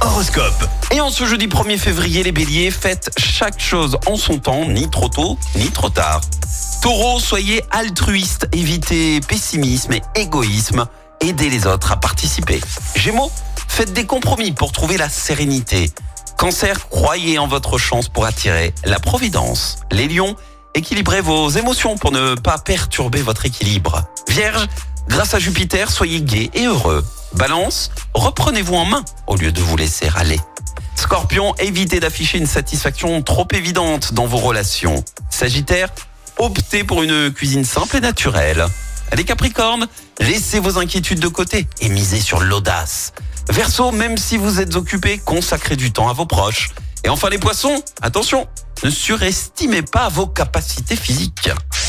Horoscope. Et en ce jeudi 1er février, les béliers, faites chaque chose en son temps, ni trop tôt, ni trop tard. Taureau, soyez altruiste, évitez pessimisme et égoïsme, aidez les autres à participer. Gémeaux, faites des compromis pour trouver la sérénité. Cancer, croyez en votre chance pour attirer la providence. Les lions, équilibrez vos émotions pour ne pas perturber votre équilibre. Vierge, grâce à Jupiter, soyez gai et heureux. Balance, reprenez-vous en main au lieu de vous laisser aller. Scorpion, évitez d'afficher une satisfaction trop évidente dans vos relations. Sagittaire, optez pour une cuisine simple et naturelle. Les Capricornes, laissez vos inquiétudes de côté et misez sur l'audace. Verseau, même si vous êtes occupé, consacrez du temps à vos proches. Et enfin les poissons, attention, ne surestimez pas vos capacités physiques.